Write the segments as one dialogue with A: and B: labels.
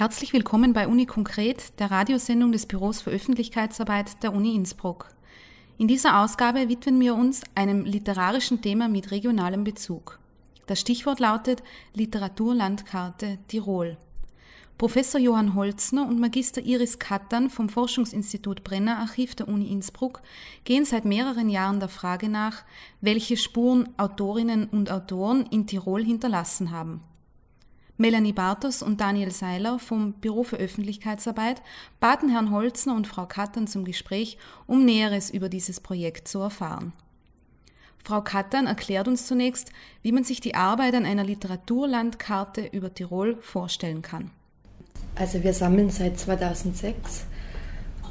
A: Herzlich willkommen bei Uni Konkret, der Radiosendung des Büros für Öffentlichkeitsarbeit der Uni Innsbruck. In dieser Ausgabe widmen wir uns einem literarischen Thema mit regionalem Bezug. Das Stichwort lautet Literaturlandkarte Tirol. Professor Johann Holzner und Magister Iris Kattern vom Forschungsinstitut Brenner Archiv der Uni Innsbruck gehen seit mehreren Jahren der Frage nach, welche Spuren Autorinnen und Autoren in Tirol hinterlassen haben. Melanie Bartos und Daniel Seiler vom Büro für Öffentlichkeitsarbeit baten Herrn Holzner und Frau Kattern zum Gespräch, um Näheres über dieses Projekt zu erfahren. Frau Kattern erklärt uns zunächst, wie man sich die Arbeit an einer Literaturlandkarte über Tirol vorstellen kann.
B: Also wir sammeln seit 2006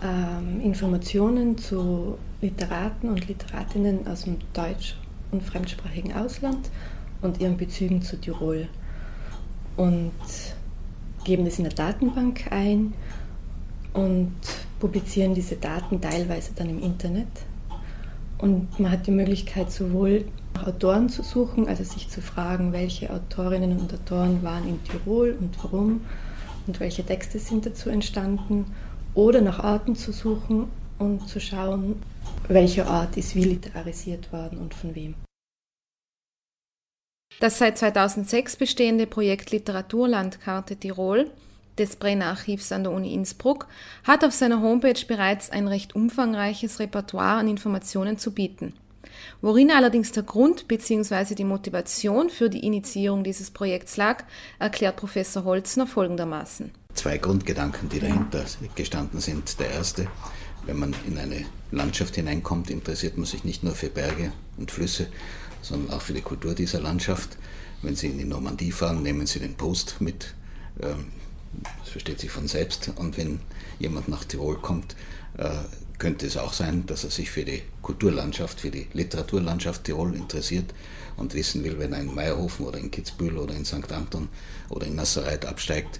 B: ähm, Informationen zu Literaten und Literatinnen aus dem deutsch- und fremdsprachigen Ausland und ihren Bezügen zu Tirol und geben das in der Datenbank ein und publizieren diese Daten teilweise dann im Internet. Und man hat die Möglichkeit, sowohl Autoren zu suchen, also sich zu fragen, welche Autorinnen und Autoren waren in Tirol und warum und welche Texte sind dazu entstanden, oder nach Orten zu suchen und zu schauen, welcher Ort ist wie literarisiert worden und von wem.
A: Das seit 2006 bestehende Projekt Literaturlandkarte Tirol des Brenner Archivs an der Uni Innsbruck hat auf seiner Homepage bereits ein recht umfangreiches Repertoire an Informationen zu bieten. Worin allerdings der Grund bzw. die Motivation für die Initiierung dieses Projekts lag, erklärt Professor Holzner folgendermaßen.
C: Zwei Grundgedanken, die dahinter gestanden sind. Der erste, wenn man in eine Landschaft hineinkommt, interessiert man sich nicht nur für Berge und Flüsse, sondern auch für die Kultur dieser Landschaft. Wenn Sie in die Normandie fahren, nehmen Sie den Post mit. Ähm, das versteht sich von selbst. Und wenn jemand nach Tirol kommt, äh, könnte es auch sein, dass er sich für die Kulturlandschaft, für die Literaturlandschaft Tirol interessiert und wissen will, wenn er in Meierhofen oder in Kitzbühel oder in St. Anton oder in Nassereit absteigt,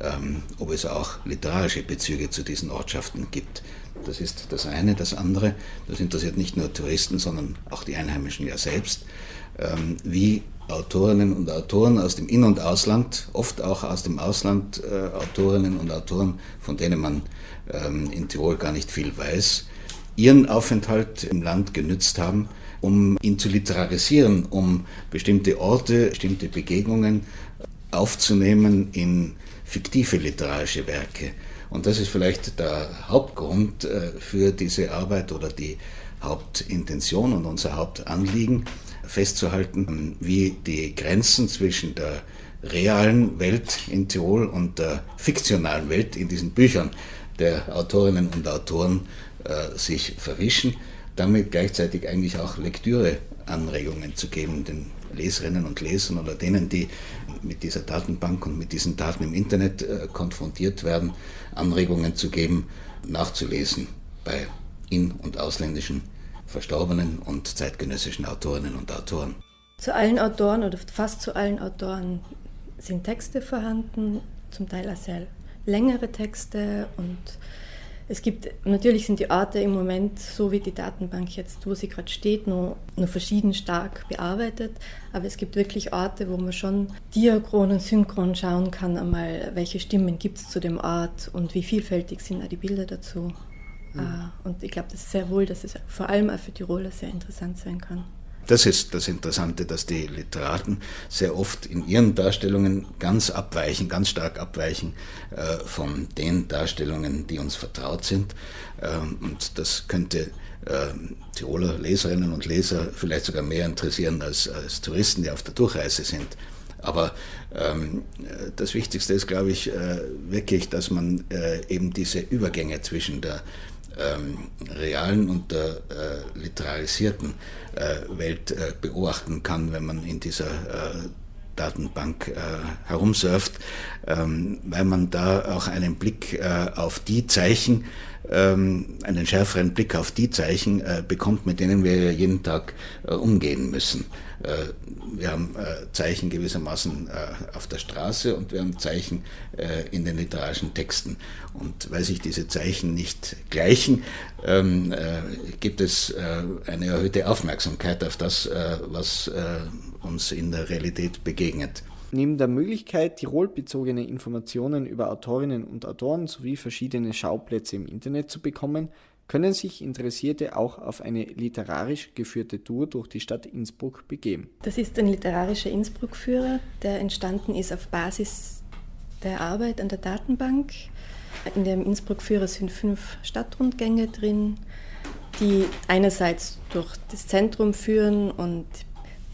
C: ähm, ob es auch literarische Bezüge zu diesen Ortschaften gibt. Das ist das eine. Das andere, das interessiert nicht nur Touristen, sondern auch die Einheimischen ja selbst, ähm, wie Autorinnen und Autoren aus dem In- und Ausland, oft auch aus dem Ausland äh, Autorinnen und Autoren, von denen man ähm, in Tirol gar nicht viel weiß, ihren Aufenthalt im Land genützt haben, um ihn zu literarisieren, um bestimmte Orte, bestimmte Begegnungen aufzunehmen in fiktive literarische Werke. Und das ist vielleicht der Hauptgrund äh, für diese Arbeit oder die Hauptintention und unser Hauptanliegen, festzuhalten, wie die Grenzen zwischen der realen Welt in Tirol und der fiktionalen Welt in diesen Büchern der Autorinnen und Autoren äh, sich verwischen, damit gleichzeitig eigentlich auch Lektüreanregungen zu geben, den Leserinnen und Lesern oder denen, die mit dieser Datenbank und mit diesen Daten im Internet äh, konfrontiert werden, Anregungen zu geben, nachzulesen bei in- und ausländischen verstorbenen und zeitgenössischen Autorinnen und Autoren.
B: Zu allen Autoren oder fast zu allen Autoren sind Texte vorhanden, zum Teil auch sehr längere Texte und es gibt, natürlich sind die Orte im Moment, so wie die Datenbank jetzt, wo sie gerade steht, nur, nur verschieden stark bearbeitet. Aber es gibt wirklich Orte, wo man schon diachron und synchron schauen kann, einmal, welche Stimmen gibt es zu dem Ort und wie vielfältig sind da die Bilder dazu. Mhm. Und ich glaube, das ist sehr wohl, dass es vor allem auch für Tiroler sehr interessant sein kann.
C: Das ist das Interessante, dass die Literaten sehr oft in ihren Darstellungen ganz abweichen, ganz stark abweichen äh, von den Darstellungen, die uns vertraut sind. Ähm, und das könnte äh, Tiroler Leserinnen und Leser vielleicht sogar mehr interessieren als, als Touristen, die auf der Durchreise sind. Aber ähm, das Wichtigste ist, glaube ich, äh, wirklich, dass man äh, eben diese Übergänge zwischen der ähm, realen und der äh, literarisierten äh, Welt äh, beobachten kann, wenn man in dieser äh, Datenbank äh, herumsurft, ähm, weil man da auch einen Blick äh, auf die Zeichen, ähm, einen schärferen Blick auf die Zeichen äh, bekommt, mit denen wir jeden Tag äh, umgehen müssen. Äh, wir haben äh, Zeichen gewissermaßen äh, auf der Straße und wir haben Zeichen in den literarischen Texten. Und weil sich diese Zeichen nicht gleichen, ähm, gibt es eine erhöhte Aufmerksamkeit auf das, was uns in der Realität begegnet.
D: Neben der Möglichkeit, tirolbezogene Informationen über Autorinnen und Autoren sowie verschiedene Schauplätze im Internet zu bekommen, können sich Interessierte auch auf eine literarisch geführte Tour durch die Stadt Innsbruck begeben.
B: Das ist ein literarischer Innsbruck-Führer, der entstanden ist auf Basis der Arbeit an der Datenbank. In dem Innsbruck-Führer sind fünf Stadtrundgänge drin, die einerseits durch das Zentrum führen und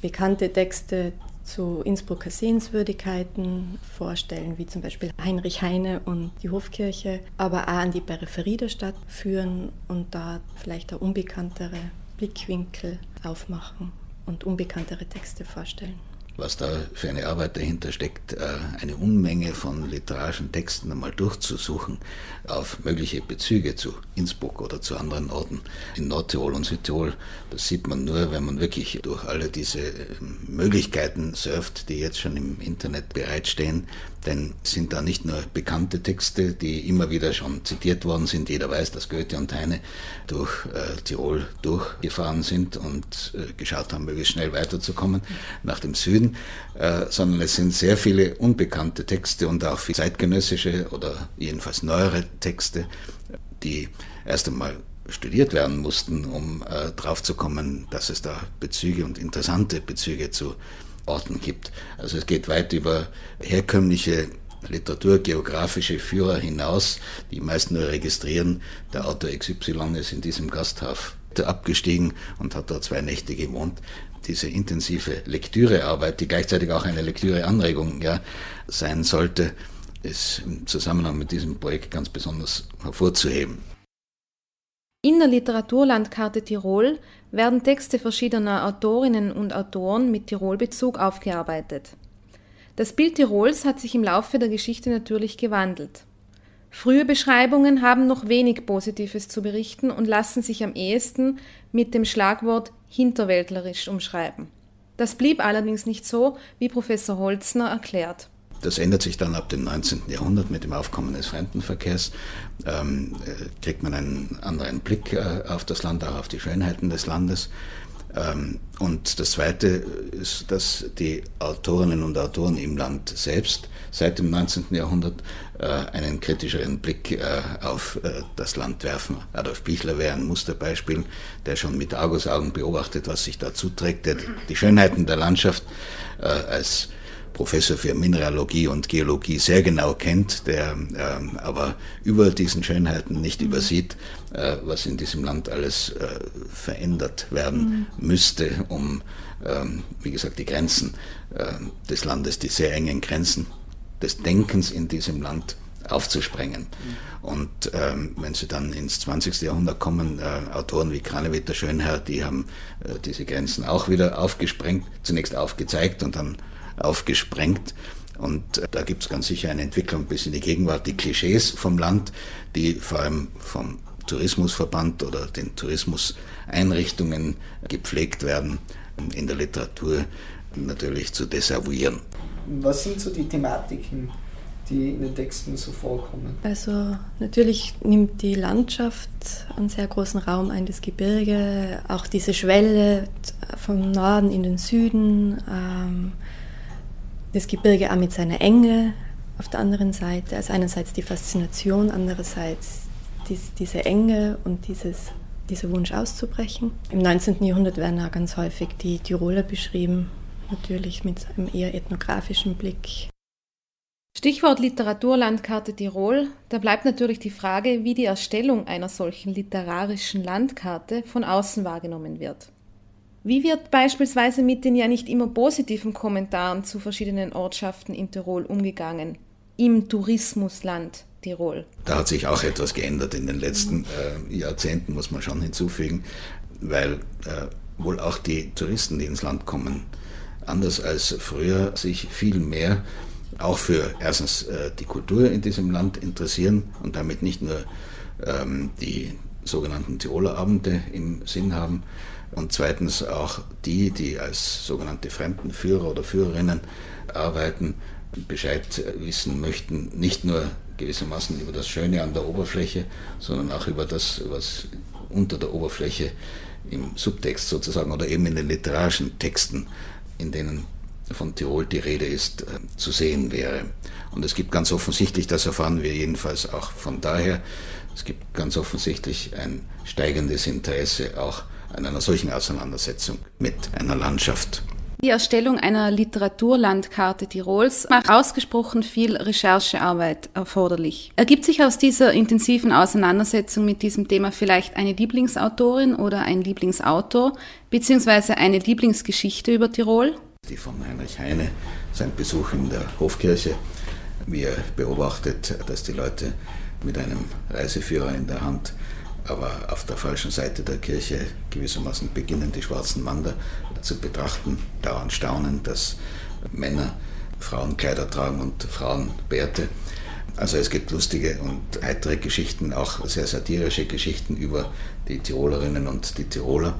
B: bekannte Texte zu Innsbrucker Sehenswürdigkeiten vorstellen, wie zum Beispiel Heinrich Heine und die Hofkirche, aber auch an die Peripherie der Stadt führen und da vielleicht auch unbekanntere Blickwinkel aufmachen und unbekanntere Texte vorstellen
C: was da für eine Arbeit dahinter steckt, äh, eine Unmenge von literarischen Texten einmal durchzusuchen auf mögliche Bezüge zu Innsbruck oder zu anderen Orten in Nordtirol und Südtirol. Das sieht man nur, wenn man wirklich durch alle diese ähm, Möglichkeiten surft, die jetzt schon im Internet bereitstehen. Denn es sind da nicht nur bekannte Texte, die immer wieder schon zitiert worden sind. Jeder weiß, dass Goethe und Heine durch äh, Tirol durchgefahren sind und äh, geschaut haben, möglichst schnell weiterzukommen nach dem Süden äh, sondern es sind sehr viele unbekannte Texte und auch viele zeitgenössische oder jedenfalls neuere Texte, die erst einmal studiert werden mussten, um äh, drauf zu kommen, dass es da Bezüge und interessante Bezüge zu Orten gibt. Also es geht weit über herkömmliche literaturgeografische Führer hinaus, die meist nur registrieren, der Autor XY ist in diesem Gasthaus abgestiegen und hat da zwei Nächte gewohnt diese intensive Lektürearbeit, die gleichzeitig auch eine Lektüreanregung ja, sein sollte, ist im Zusammenhang mit diesem Projekt ganz besonders hervorzuheben.
A: In der Literaturlandkarte Tirol werden Texte verschiedener Autorinnen und Autoren mit Tirolbezug aufgearbeitet. Das Bild Tirols hat sich im Laufe der Geschichte natürlich gewandelt. Frühe Beschreibungen haben noch wenig Positives zu berichten und lassen sich am ehesten mit dem Schlagwort hinterwäldlerisch umschreiben. Das blieb allerdings nicht so, wie Professor Holzner erklärt.
C: Das ändert sich dann ab dem 19. Jahrhundert mit dem Aufkommen des Fremdenverkehrs. Ähm, äh, kriegt man einen anderen Blick äh, auf das Land, auch auf die Schönheiten des Landes. Ähm, und das Zweite ist, dass die Autorinnen und Autoren im Land selbst seit dem 19. Jahrhundert äh, einen kritischeren Blick äh, auf das Land werfen. Adolf Bichler wäre ein Musterbeispiel, der schon mit Argusaugen beobachtet, was sich da zuträgt, der die Schönheiten der Landschaft als Professor für Mineralogie und Geologie sehr genau kennt, der äh, aber über diesen Schönheiten nicht übersieht, äh, was in diesem Land alles äh, verändert werden mhm. müsste, um, ähm, wie gesagt, die Grenzen ähm, des Landes, die sehr engen Grenzen des Denkens in diesem Land aufzusprengen. Mhm. Und ähm, wenn Sie dann ins 20. Jahrhundert kommen, äh, Autoren wie Kranewitter Schönherr, die haben äh, diese Grenzen auch wieder aufgesprengt, zunächst aufgezeigt und dann aufgesprengt. Und äh, da gibt es ganz sicher eine Entwicklung bis in die Gegenwart. Die Klischees vom Land, die vor allem vom Tourismusverband oder den Tourismuseinrichtungen gepflegt werden, in der Literatur natürlich zu desavouieren.
D: Was sind so die Thematiken, die in den Texten so vorkommen?
B: Also natürlich nimmt die Landschaft einen sehr großen Raum ein, das Gebirge, auch diese Schwelle vom Norden in den Süden. Ähm, das Gebirge auch mit seiner Enge auf der anderen Seite. Also einerseits die Faszination, andererseits dies, diese Enge und dieses, dieser Wunsch auszubrechen. Im 19. Jahrhundert werden auch ganz häufig die Tiroler beschrieben, natürlich mit einem eher ethnografischen Blick.
A: Stichwort Literaturlandkarte Tirol, da bleibt natürlich die Frage, wie die Erstellung einer solchen literarischen Landkarte von außen wahrgenommen wird. Wie wird beispielsweise mit den ja nicht immer positiven Kommentaren zu verschiedenen Ortschaften in Tirol umgegangen? Im Tourismusland Tirol.
C: Da hat sich auch etwas geändert in den letzten äh, Jahrzehnten, muss man schon hinzufügen, weil äh, wohl auch die Touristen, die ins Land kommen, anders als früher sich viel mehr auch für erstens äh, die Kultur in diesem Land interessieren und damit nicht nur ähm, die sogenannten Tiroler Abende im Sinn haben, und zweitens auch die, die als sogenannte Fremdenführer oder Führerinnen arbeiten, Bescheid wissen möchten, nicht nur gewissermaßen über das Schöne an der Oberfläche, sondern auch über das, was unter der Oberfläche im Subtext sozusagen oder eben in den literarischen Texten, in denen von Tirol die Rede ist, zu sehen wäre. Und es gibt ganz offensichtlich, das erfahren wir jedenfalls auch von daher, es gibt ganz offensichtlich ein steigendes Interesse auch an einer solchen Auseinandersetzung mit einer Landschaft.
A: Die Erstellung einer Literaturlandkarte Tirols macht ausgesprochen viel Recherchearbeit erforderlich. Ergibt sich aus dieser intensiven Auseinandersetzung mit diesem Thema vielleicht eine Lieblingsautorin oder ein Lieblingsautor, beziehungsweise eine Lieblingsgeschichte über Tirol?
C: Die von Heinrich Heine, sein Besuch in der Hofkirche, wie er beobachtet, dass die Leute mit einem Reiseführer in der Hand aber auf der falschen Seite der Kirche gewissermaßen beginnen die schwarzen Wander zu betrachten, dauernd staunen, dass Männer Frauenkleider tragen und Frauen Bärte. Also es gibt lustige und heitere Geschichten, auch sehr satirische Geschichten über die Tirolerinnen und die Tiroler.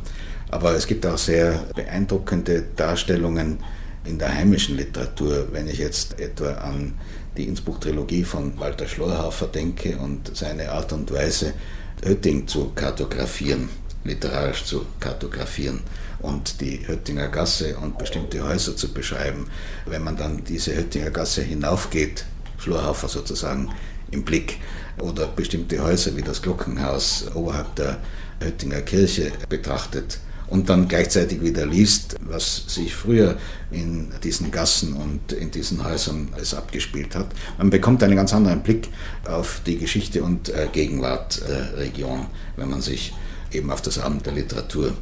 C: Aber es gibt auch sehr beeindruckende Darstellungen in der heimischen Literatur, wenn ich jetzt etwa an die Innsbruck-Trilogie von Walter Schleuhofer denke und seine Art und Weise, Hötting zu kartografieren, literarisch zu kartografieren und die Höttinger Gasse und bestimmte Häuser zu beschreiben. Wenn man dann diese Höttinger Gasse hinaufgeht, Schlurhaufer sozusagen im Blick, oder bestimmte Häuser wie das Glockenhaus oberhalb der Höttinger Kirche betrachtet, und dann gleichzeitig wieder liest, was sich früher in diesen Gassen und in diesen Häusern es abgespielt hat. Man bekommt einen ganz anderen Blick auf die Geschichte und äh, Gegenwart der Region, wenn man sich eben auf das Abend der Literatur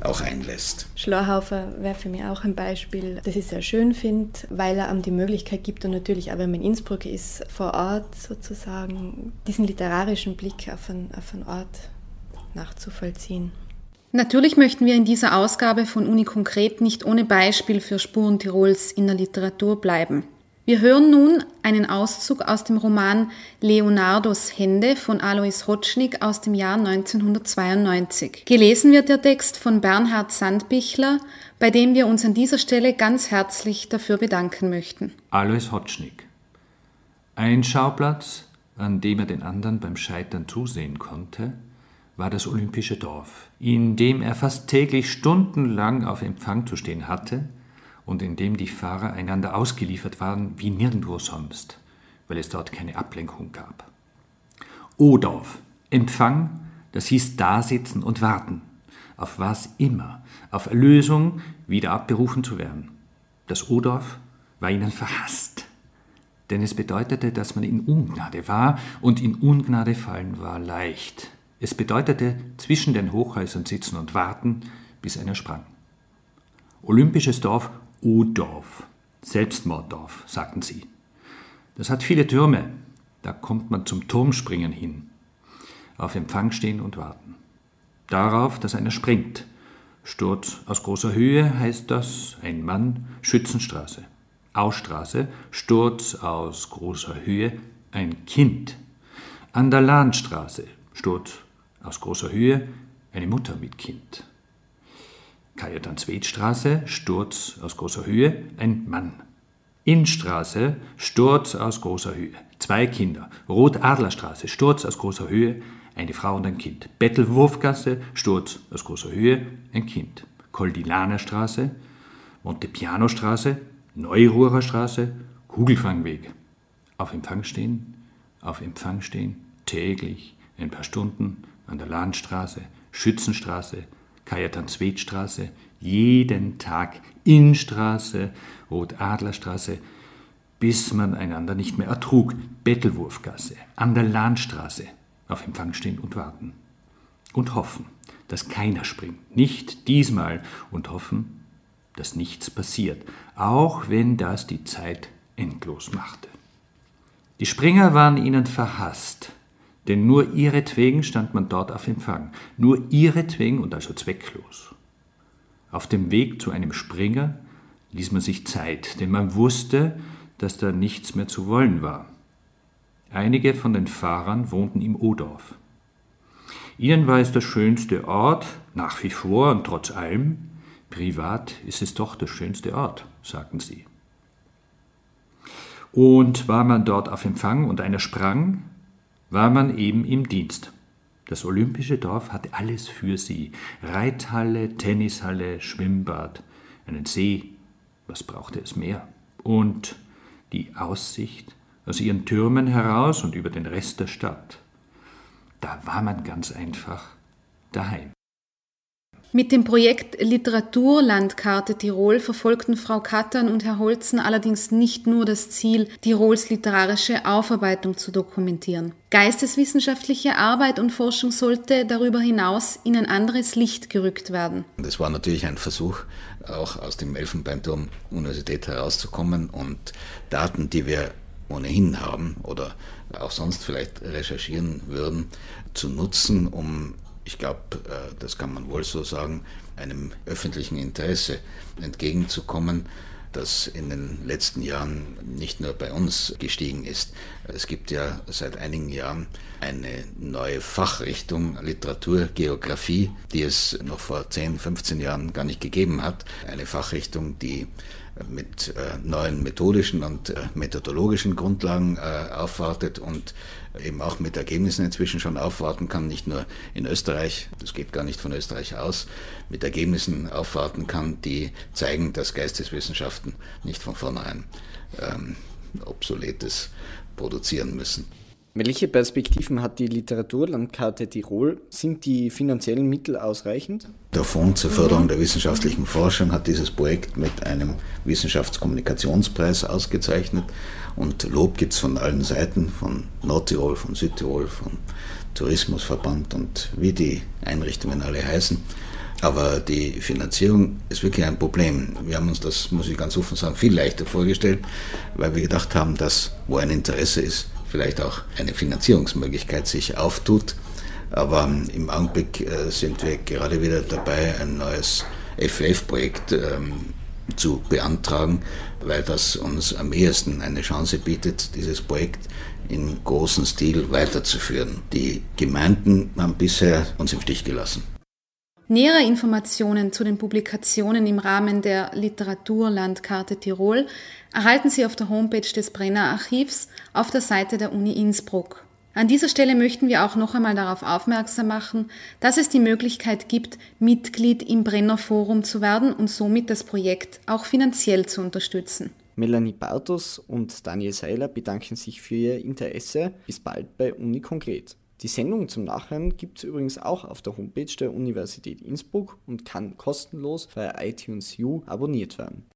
C: auch einlässt.
B: Schlorhaufer wäre für mich auch ein Beispiel, das ich sehr schön finde, weil er einem die Möglichkeit gibt und natürlich auch wenn man in Innsbruck ist, vor Ort sozusagen diesen literarischen Blick auf einen, auf einen Ort nachzuvollziehen.
A: Natürlich möchten wir in dieser Ausgabe von Uni Konkret nicht ohne Beispiel für Spuren Tirols in der Literatur bleiben. Wir hören nun einen Auszug aus dem Roman Leonardos Hände von Alois Hotschnig aus dem Jahr 1992. Gelesen wird der Text von Bernhard Sandbichler, bei dem wir uns an dieser Stelle ganz herzlich dafür bedanken möchten.
E: Alois Hotschnig. Ein Schauplatz, an dem er den anderen beim Scheitern zusehen konnte, war das olympische Dorf, in dem er fast täglich stundenlang auf Empfang zu stehen hatte und in dem die Fahrer einander ausgeliefert waren wie nirgendwo sonst, weil es dort keine Ablenkung gab. O-Dorf, Empfang, das hieß dasitzen und warten, auf was immer, auf Erlösung wieder abberufen zu werden. Das O-Dorf war ihnen verhasst, denn es bedeutete, dass man in Ungnade war, und in Ungnade fallen war leicht. Es bedeutete zwischen den Hochhäusern sitzen und warten, bis einer sprang. Olympisches Dorf, O-Dorf, Selbstmorddorf, sagten sie. Das hat viele Türme, da kommt man zum Turmspringen hin. Auf Empfang stehen und warten. Darauf, dass einer springt. Sturz aus großer Höhe heißt das, ein Mann, Schützenstraße. Ausstraße, Sturz aus großer Höhe, ein Kind. An der Lahnstraße, Sturz aus großer Höhe eine Mutter mit Kind. Kajetan-Zwed-Straße, Sturz aus großer Höhe, ein Mann. Innstraße, Sturz aus großer Höhe, zwei Kinder. Rot-Adlerstraße, Sturz aus großer Höhe, eine Frau und ein Kind. Bettelwurfgasse, Sturz aus großer Höhe, ein Kind. Koldilaner Straße, Montepiano-Straße, Neuruhrer Straße, Kugelfangweg. Auf Empfang stehen, auf Empfang stehen, täglich, ein paar Stunden, an der Landstraße, Schützenstraße, Kajetan-Zwed-Straße, jeden Tag Innstraße, Rot-Adler-Straße, bis man einander nicht mehr ertrug, Bettelwurfgasse, an der Landstraße, auf Empfang stehen und warten. Und hoffen, dass keiner springt, nicht diesmal, und hoffen, dass nichts passiert, auch wenn das die Zeit endlos machte. Die Springer waren ihnen verhasst, denn nur ihretwegen stand man dort auf Empfang, nur ihretwegen und also zwecklos. Auf dem Weg zu einem Springer ließ man sich Zeit, denn man wusste, dass da nichts mehr zu wollen war. Einige von den Fahrern wohnten im Odorf. Ihnen war es der schönste Ort, nach wie vor und trotz allem, privat ist es doch der schönste Ort, sagten sie. Und war man dort auf Empfang und einer sprang, war man eben im Dienst. Das olympische Dorf hatte alles für sie. Reithalle, Tennishalle, Schwimmbad, einen See, Was brauchte es mehr? Und die Aussicht aus ihren Türmen heraus und über den Rest der Stadt. Da war man ganz einfach daheim.
A: Mit dem Projekt Literaturlandkarte Tirol verfolgten Frau Kattern und Herr Holzen allerdings nicht nur das Ziel, Tirols literarische Aufarbeitung zu dokumentieren. Geisteswissenschaftliche Arbeit und Forschung sollte darüber hinaus in ein anderes Licht gerückt werden.
C: Das war natürlich ein Versuch, auch aus dem Elfenbeinturm Universität herauszukommen und Daten, die wir ohnehin haben oder auch sonst vielleicht recherchieren würden, zu nutzen, um ich glaube, äh, das kann man wohl so sagen, einem öffentlichen Interesse entgegenzukommen, das in den letzten Jahren nicht nur bei uns gestiegen ist. Es gibt ja seit einigen Jahren eine neue Fachrichtung Literaturgeografie, die es noch vor 10, 15 Jahren gar nicht gegeben hat. Eine Fachrichtung, die mit äh, neuen methodischen und äh, methodologischen Grundlagen äh, aufwartet und eben auch mit Ergebnissen inzwischen schon aufwarten kann, nicht nur in Österreich, das geht gar nicht von Österreich aus, mit Ergebnissen aufwarten kann, die zeigen, dass Geisteswissenschaften nicht von vornherein ähm, obsoletes produzieren müssen.
D: Welche Perspektiven hat die Literaturlandkarte Tirol? Sind die finanziellen Mittel ausreichend?
C: Der Fonds zur Förderung der wissenschaftlichen Forschung hat dieses Projekt mit einem Wissenschaftskommunikationspreis ausgezeichnet und Lob gibt es von allen Seiten, von Nordtirol, von Südtirol, vom Tourismusverband und wie die Einrichtungen alle heißen. Aber die Finanzierung ist wirklich ein Problem. Wir haben uns das, muss ich ganz offen sagen, viel leichter vorgestellt, weil wir gedacht haben, dass wo ein Interesse ist, vielleicht auch eine Finanzierungsmöglichkeit sich auftut. Aber im Augenblick äh, sind wir gerade wieder dabei, ein neues FF-Projekt ähm, zu beantragen, weil das uns am ehesten eine Chance bietet, dieses Projekt in großem Stil weiterzuführen. Die Gemeinden haben bisher uns im Stich gelassen.
A: Nähere Informationen zu den Publikationen im Rahmen der Literaturlandkarte Tirol erhalten Sie auf der Homepage des Brenner Archivs auf der Seite der Uni Innsbruck. An dieser Stelle möchten wir auch noch einmal darauf aufmerksam machen, dass es die Möglichkeit gibt, Mitglied im Brenner Forum zu werden und somit das Projekt auch finanziell zu unterstützen.
D: Melanie Bartos und Daniel Seiler bedanken sich für ihr Interesse. Bis bald bei Uni Konkret. Die Sendung zum Nachhören gibt es übrigens auch auf der Homepage der Universität Innsbruck und kann kostenlos bei iTunes U abonniert werden.